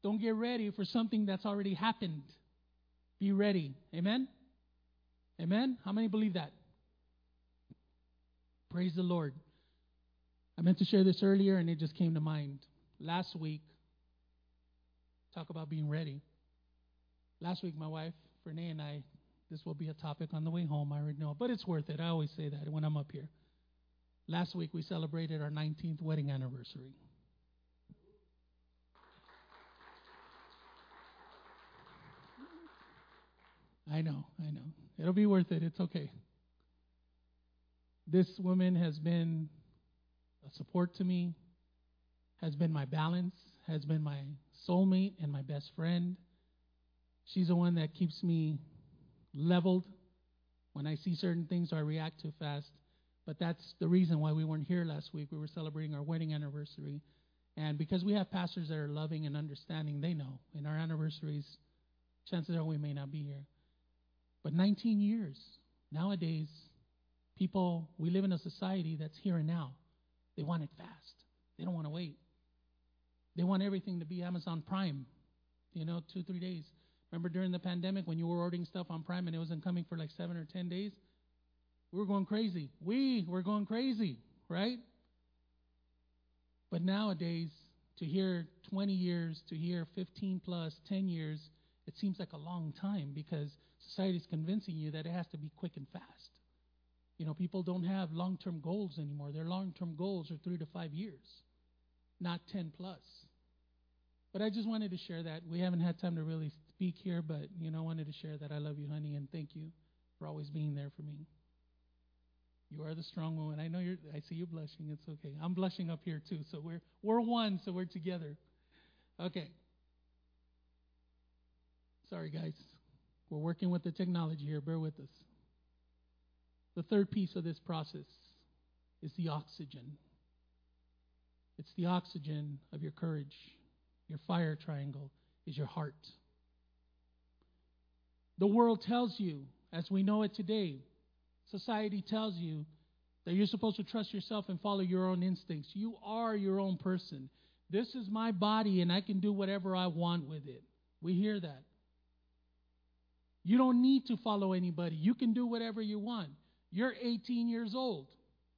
Don't get ready for something that's already happened. Be ready. Amen? Amen? How many believe that? Praise the Lord. I meant to share this earlier and it just came to mind. Last week, talk about being ready. Last week, my wife, Renee, and I, this will be a topic on the way home, I already know, but it's worth it. I always say that when I'm up here. Last week, we celebrated our 19th wedding anniversary. I know, I know. It'll be worth it. It's okay. This woman has been a support to me, has been my balance, has been my soulmate and my best friend. She's the one that keeps me leveled when I see certain things, or I react too fast. But that's the reason why we weren't here last week. We were celebrating our wedding anniversary. And because we have pastors that are loving and understanding, they know. In our anniversaries, chances are we may not be here. But 19 years. Nowadays, people, we live in a society that's here and now. They want it fast, they don't want to wait. They want everything to be Amazon Prime, you know, two, three days. Remember during the pandemic when you were ordering stuff on Prime and it wasn't coming for like seven or 10 days? We were going crazy. We were going crazy, right? But nowadays, to hear 20 years, to hear 15 plus, 10 years, it seems like a long time because society is convincing you that it has to be quick and fast. You know, people don't have long term goals anymore. Their long term goals are three to five years, not 10 plus. But I just wanted to share that. We haven't had time to really speak here, but, you know, I wanted to share that. I love you, honey, and thank you for always being there for me. You are the strong woman. I know you're, I see you blushing. It's okay. I'm blushing up here too. So we're, we're one, so we're together. Okay. Sorry, guys. We're working with the technology here. Bear with us. The third piece of this process is the oxygen. It's the oxygen of your courage. Your fire triangle is your heart. The world tells you, as we know it today, society tells you that you're supposed to trust yourself and follow your own instincts. You are your own person. This is my body, and I can do whatever I want with it. We hear that. You don't need to follow anybody. You can do whatever you want. You're 18 years old.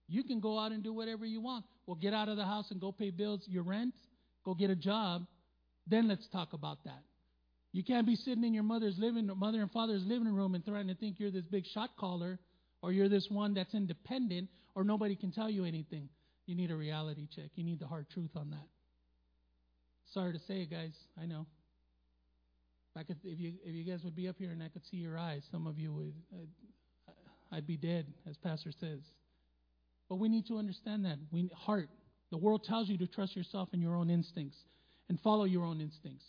You can go out and do whatever you want. Well, get out of the house and go pay bills, your rent, go get a job. Then let's talk about that. You can't be sitting in your mother's living mother and father's living room and trying to think you're this big shot caller or you're this one that's independent or nobody can tell you anything. You need a reality check. You need the hard truth on that. Sorry to say it, guys. I know. I could, if you if you guys would be up here and I could see your eyes, some of you would. Uh, I'd be dead, as Pastor says. But we need to understand that we heart. The world tells you to trust yourself and your own instincts and follow your own instincts.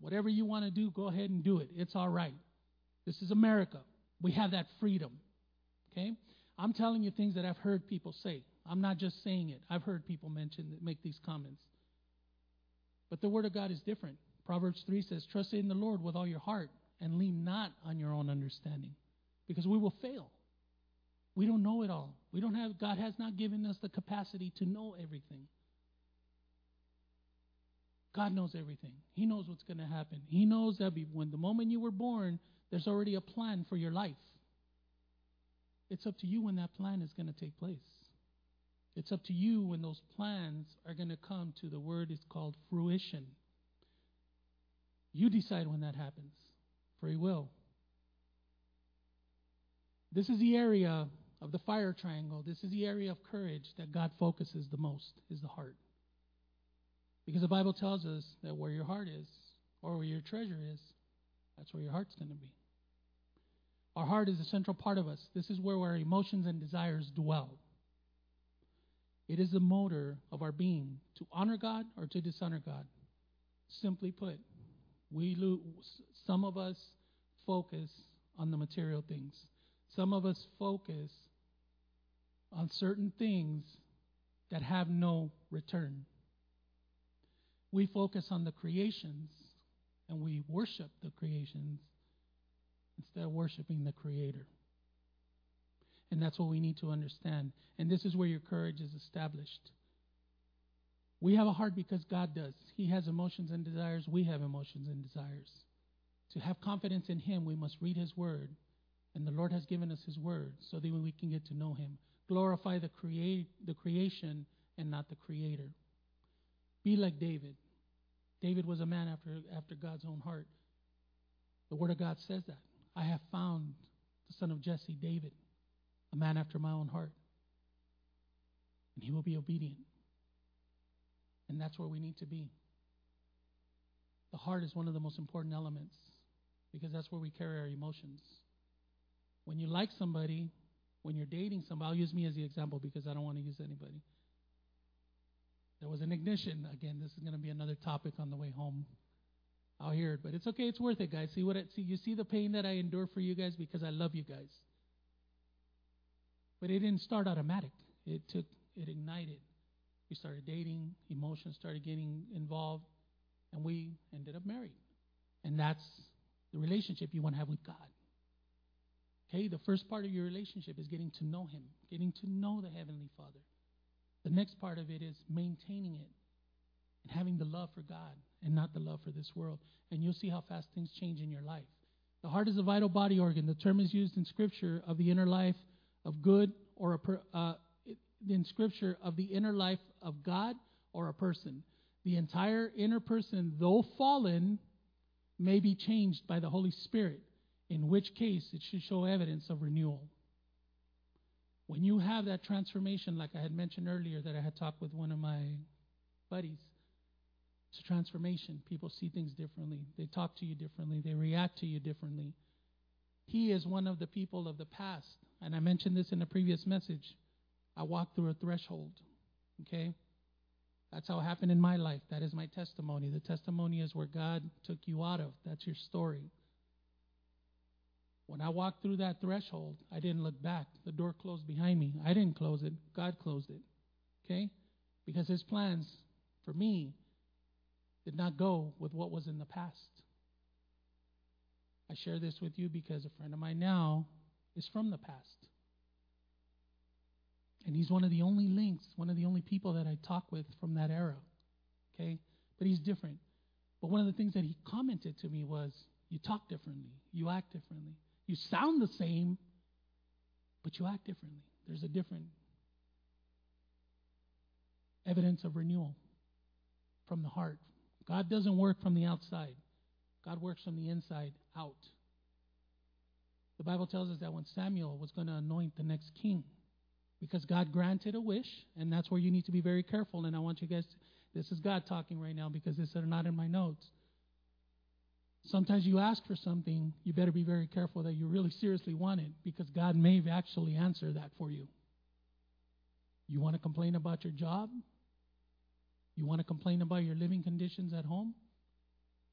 Whatever you want to do, go ahead and do it. It's all right. This is America. We have that freedom. Okay? I'm telling you things that I've heard people say. I'm not just saying it. I've heard people mention that make these comments. But the word of God is different. Proverbs 3 says, "Trust in the Lord with all your heart and lean not on your own understanding." Because we will fail. We don't know it all. We don't have God has not given us the capacity to know everything. God knows everything. He knows what's going to happen. He knows that when the moment you were born, there's already a plan for your life. It's up to you when that plan is going to take place. It's up to you when those plans are going to come to the word is called fruition. You decide when that happens. Free will. This is the area of the fire triangle. This is the area of courage that God focuses the most, is the heart. Because the Bible tells us that where your heart is, or where your treasure is, that's where your heart's going to be. Our heart is a central part of us. This is where our emotions and desires dwell. It is the motor of our being to honor God or to dishonor God. Simply put, we lose, some of us focus on the material things. Some of us focus on certain things that have no return. We focus on the creations and we worship the creations instead of worshiping the Creator. And that's what we need to understand. And this is where your courage is established. We have a heart because God does. He has emotions and desires. We have emotions and desires. To have confidence in Him, we must read His Word. And the Lord has given us His Word so that we can get to know Him. Glorify the, create, the creation and not the Creator. Be like David. David was a man after, after God's own heart. The Word of God says that. I have found the son of Jesse, David, a man after my own heart. And he will be obedient. And that's where we need to be. The heart is one of the most important elements because that's where we carry our emotions. When you like somebody, when you're dating somebody, I'll use me as the example because I don't want to use anybody. There was an ignition. Again, this is going to be another topic on the way home. I'll hear it, but it's okay. It's worth it, guys. See what? I, see, you see the pain that I endure for you guys because I love you guys. But it didn't start automatic. It took. It ignited. We started dating. Emotions started getting involved, and we ended up married. And that's the relationship you want to have with God. Okay, the first part of your relationship is getting to know Him, getting to know the Heavenly Father. The next part of it is maintaining it and having the love for God and not the love for this world. And you'll see how fast things change in your life. The heart is a vital body organ. The term is used in Scripture of the inner life of good or a uh, in Scripture of the inner life of God or a person. The entire inner person, though fallen, may be changed by the Holy Spirit, in which case it should show evidence of renewal. When you have that transformation, like I had mentioned earlier, that I had talked with one of my buddies, it's a transformation. People see things differently. They talk to you differently. They react to you differently. He is one of the people of the past. And I mentioned this in a previous message. I walked through a threshold. Okay? That's how it happened in my life. That is my testimony. The testimony is where God took you out of. That's your story. When I walked through that threshold, I didn't look back. The door closed behind me. I didn't close it, God closed it. Okay? Because His plans for me did not go with what was in the past. I share this with you because a friend of mine now is from the past. And he's one of the only links, one of the only people that I talk with from that era. Okay? But he's different. But one of the things that he commented to me was you talk differently, you act differently. You sound the same, but you act differently. There's a different evidence of renewal from the heart. God doesn't work from the outside, God works from the inside out. The Bible tells us that when Samuel was going to anoint the next king, because God granted a wish, and that's where you need to be very careful. And I want you guys, to, this is God talking right now because this are not in my notes. Sometimes you ask for something, you better be very careful that you really seriously want it because God may actually answer that for you. You want to complain about your job? You want to complain about your living conditions at home?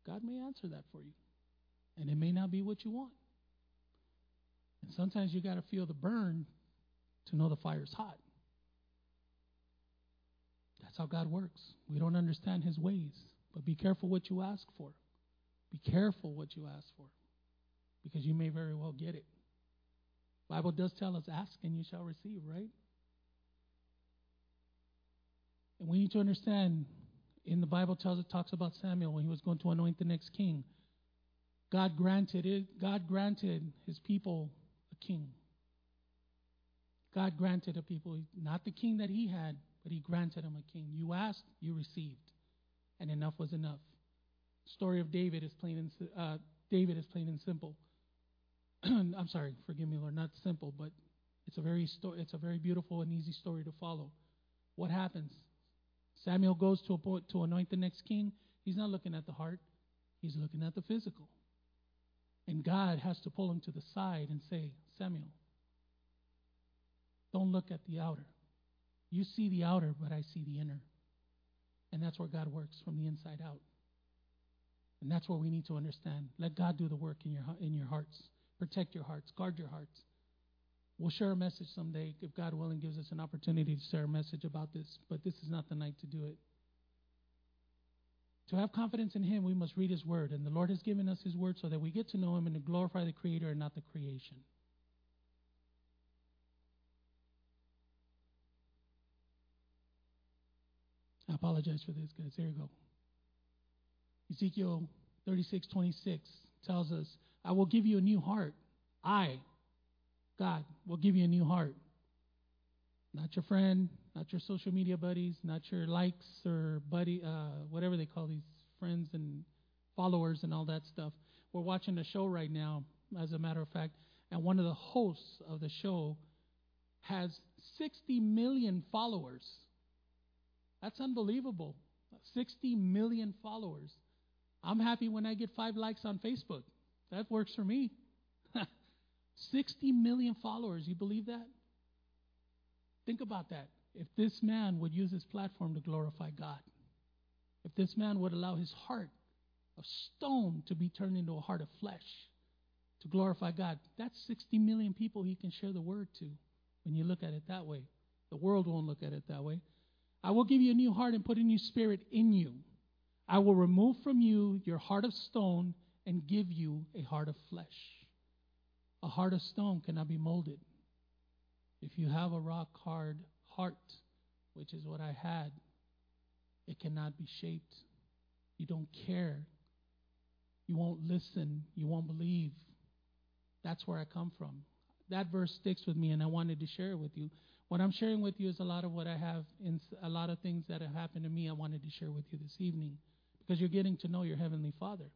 God may answer that for you. And it may not be what you want. And sometimes you got to feel the burn to know the fire's hot. That's how God works. We don't understand his ways, but be careful what you ask for. Be careful what you ask for because you may very well get it. Bible does tell us ask and you shall receive, right? And we need to understand in the Bible tells it talks about Samuel when he was going to anoint the next king. God granted it, God granted his people a king. God granted a people, not the king that he had, but he granted him a king. You asked, you received. And enough was enough. Story of David is plain and uh, David is plain and simple. I'm sorry, forgive me, Lord, not simple, but it's a very sto- it's a very beautiful and easy story to follow. What happens? Samuel goes to point to anoint the next king. He's not looking at the heart; he's looking at the physical. And God has to pull him to the side and say, Samuel, don't look at the outer. You see the outer, but I see the inner. And that's where God works from the inside out. And that's what we need to understand. Let God do the work in your, in your hearts. Protect your hearts. Guard your hearts. We'll share a message someday if God willing gives us an opportunity to share a message about this, but this is not the night to do it. To have confidence in Him, we must read His Word, and the Lord has given us His Word so that we get to know Him and to glorify the Creator and not the creation. I apologize for this, guys. Here we go. Ezekiel 36, 26 tells us, I will give you a new heart. I, God, will give you a new heart. Not your friend, not your social media buddies, not your likes or buddy, uh, whatever they call these friends and followers and all that stuff. We're watching a show right now, as a matter of fact, and one of the hosts of the show has 60 million followers. That's unbelievable. 60 million followers. I'm happy when I get five likes on Facebook. That works for me. 60 million followers. You believe that? Think about that. If this man would use his platform to glorify God, if this man would allow his heart of stone to be turned into a heart of flesh to glorify God, that's 60 million people he can share the word to when you look at it that way. The world won't look at it that way. I will give you a new heart and put a new spirit in you. I will remove from you your heart of stone and give you a heart of flesh. A heart of stone cannot be molded. If you have a rock hard heart, which is what I had, it cannot be shaped. You don't care. You won't listen. You won't believe. That's where I come from. That verse sticks with me, and I wanted to share it with you. What I'm sharing with you is a lot of what I have in a lot of things that have happened to me. I wanted to share with you this evening because you're getting to know your heavenly Father.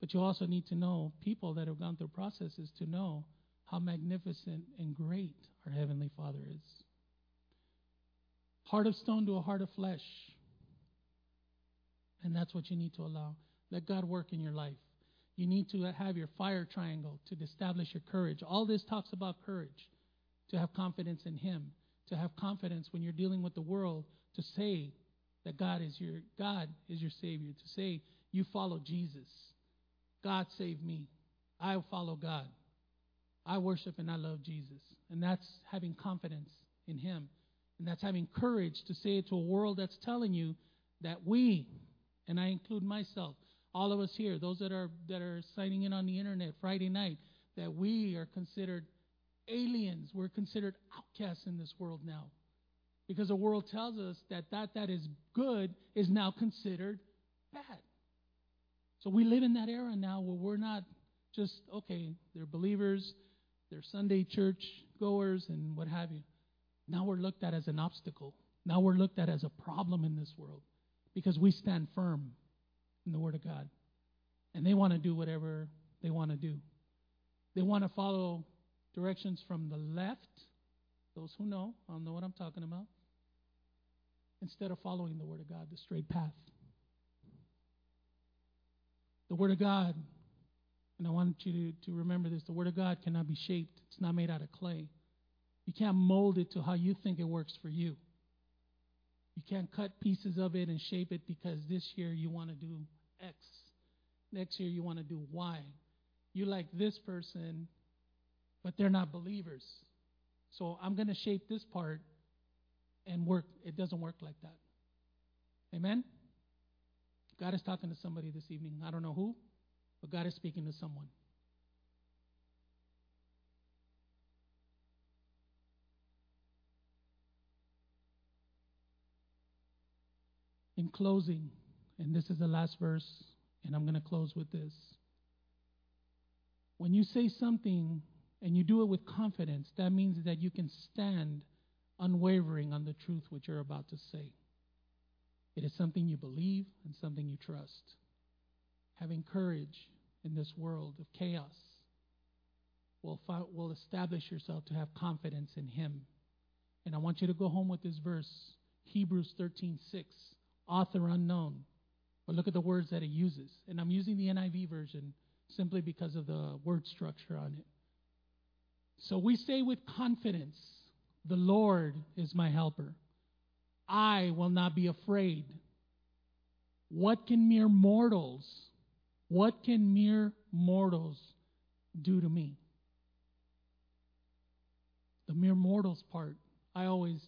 But you also need to know people that have gone through processes to know how magnificent and great our heavenly Father is. Heart of stone to a heart of flesh. And that's what you need to allow. Let God work in your life. You need to have your fire triangle to establish your courage. All this talks about courage, to have confidence in Him, to have confidence when you're dealing with the world, to say that God is your God is your Savior, to say you follow Jesus. God save me. I follow God. I worship and I love Jesus. And that's having confidence in Him. And that's having courage to say it to a world that's telling you that we, and I include myself, all of us here, those that are that are signing in on the internet Friday night, that we are considered aliens. We're considered outcasts in this world now. Because the world tells us that that that is good is now considered bad. So we live in that era now where we're not just, okay, they're believers, they're Sunday church goers, and what have you. Now we're looked at as an obstacle. Now we're looked at as a problem in this world because we stand firm in the Word of God. And they want to do whatever they want to do. They want to follow directions from the left. Those who know, I'll know what I'm talking about. Instead of following the Word of God, the straight path. The Word of God, and I want you to, to remember this the Word of God cannot be shaped, it's not made out of clay. You can't mold it to how you think it works for you. You can't cut pieces of it and shape it because this year you want to do X. Next year you want to do Y. You like this person, but they're not believers. So I'm going to shape this part and work. It doesn't work like that. Amen? God is talking to somebody this evening. I don't know who, but God is speaking to someone. In closing, and this is the last verse, and I'm going to close with this. When you say something and you do it with confidence, that means that you can stand unwavering on the truth which you're about to say. It is something you believe and something you trust. Having courage in this world of chaos will, will establish yourself to have confidence in Him. And I want you to go home with this verse, Hebrews 13:6, author unknown. But look at the words that it uses. And I'm using the NIV version simply because of the word structure on it. So we say with confidence, The Lord is my helper. I will not be afraid. What can mere mortals, what can mere mortals do to me? The mere mortals part, I always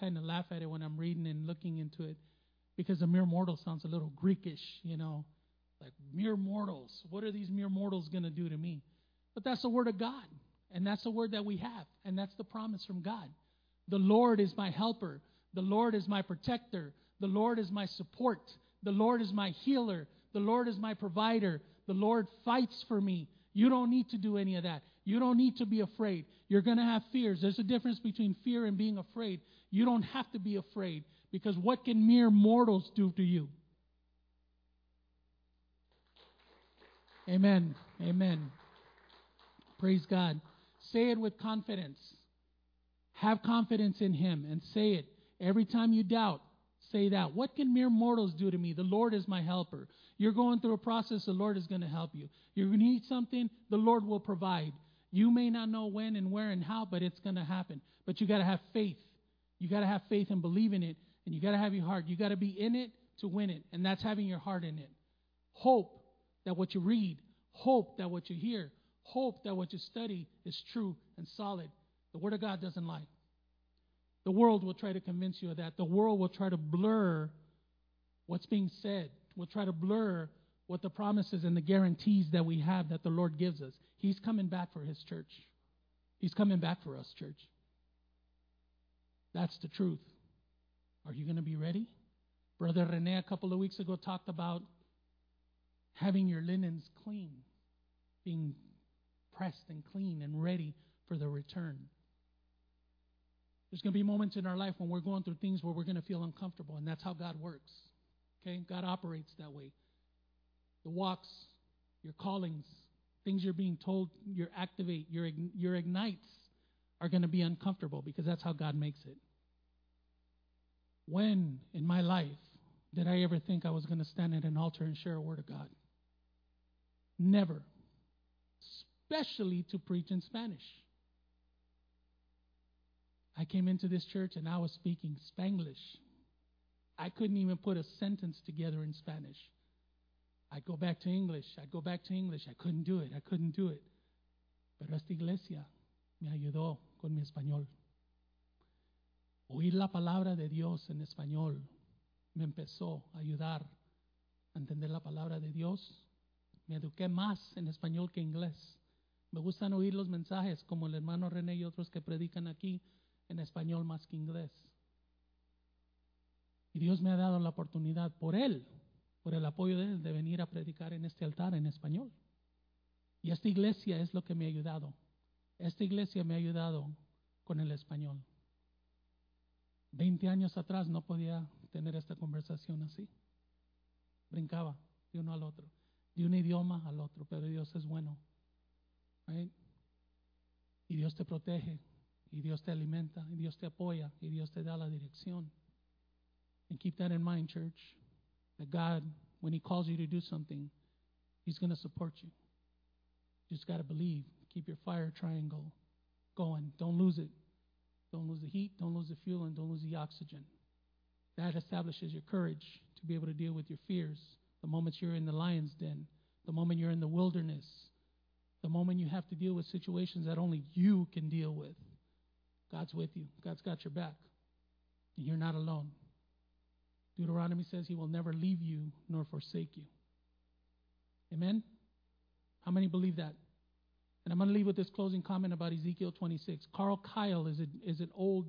kind of laugh at it when I'm reading and looking into it because the mere mortal sounds a little Greekish, you know, like mere mortals. What are these mere mortals going to do to me? But that's the word of God, and that's the word that we have, and that's the promise from God. The Lord is my helper. The Lord is my protector. The Lord is my support. The Lord is my healer. The Lord is my provider. The Lord fights for me. You don't need to do any of that. You don't need to be afraid. You're going to have fears. There's a difference between fear and being afraid. You don't have to be afraid because what can mere mortals do to you? Amen. Amen. Praise God. Say it with confidence. Have confidence in Him and say it. Every time you doubt, say that. What can mere mortals do to me? The Lord is my helper. You're going through a process, the Lord is going to help you. You need something, the Lord will provide. You may not know when and where and how, but it's going to happen. But you got to have faith. You got to have faith and believe in it, and you got to have your heart. You got to be in it to win it, and that's having your heart in it. Hope that what you read, hope that what you hear, hope that what you study is true and solid. The Word of God doesn't lie. The world will try to convince you of that. The world will try to blur what's being said, will try to blur what the promises and the guarantees that we have that the Lord gives us. He's coming back for His church. He's coming back for us, church. That's the truth. Are you going to be ready? Brother Rene, a couple of weeks ago, talked about having your linens clean, being pressed and clean and ready for the return. There's going to be moments in our life when we're going through things where we're going to feel uncomfortable, and that's how God works. Okay? God operates that way. The walks, your callings, things you're being told, your activate, your, your ignites are going to be uncomfortable because that's how God makes it. When in my life did I ever think I was going to stand at an altar and share a word of God? Never. Especially to preach in Spanish. I came into this church and I was speaking Spanglish. I couldn't even put a sentence together in Spanish. I'd go back to English. I'd go back to English. I couldn't do it. I couldn't do it. Pero esta iglesia me ayudó con mi español. Oír la palabra de Dios en español me empezó a ayudar a entender la palabra de Dios. Me eduqué más en español que inglés. Me gustan oír los mensajes como el hermano René y otros que predican aquí en español más que inglés. Y Dios me ha dado la oportunidad por Él, por el apoyo de Él, de venir a predicar en este altar en español. Y esta iglesia es lo que me ha ayudado. Esta iglesia me ha ayudado con el español. Veinte años atrás no podía tener esta conversación así. Brincaba de uno al otro, de un idioma al otro, pero Dios es bueno. Y Dios te protege, y Dios te alimenta, y Dios te apoya, y Dios te da la dirección. And keep that in mind, church, that God, when He calls you to do something, He's going to support you. You just got to believe. Keep your fire triangle going. Don't lose it. Don't lose the heat, don't lose the fuel, and don't lose the oxygen. That establishes your courage to be able to deal with your fears. The moment you're in the lion's den, the moment you're in the wilderness, the moment you have to deal with situations that only you can deal with. God's with you, God's got your back, and you're not alone. Deuteronomy says he will never leave you nor forsake you. Amen? How many believe that? And I'm going to leave with this closing comment about Ezekiel 26. Carl Keil is, a, is an Old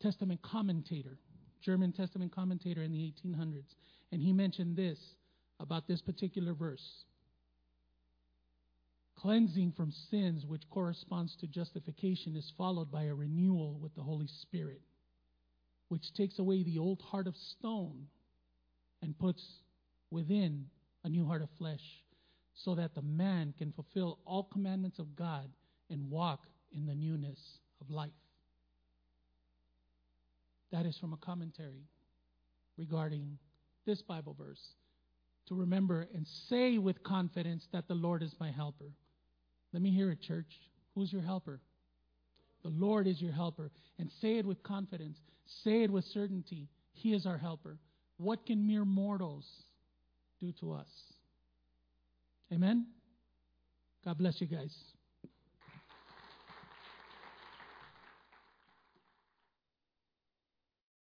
Testament commentator, German Testament commentator in the 1800s. And he mentioned this about this particular verse Cleansing from sins, which corresponds to justification, is followed by a renewal with the Holy Spirit, which takes away the old heart of stone and puts within a new heart of flesh so that the man can fulfill all commandments of God and walk in the newness of life. That is from a commentary regarding this Bible verse. To remember and say with confidence that the Lord is my helper. Let me hear it, church. Who's your helper? The Lord is your helper. And say it with confidence. Say it with certainty. He is our helper. What can mere mortals do to us? Amen? God bless you guys.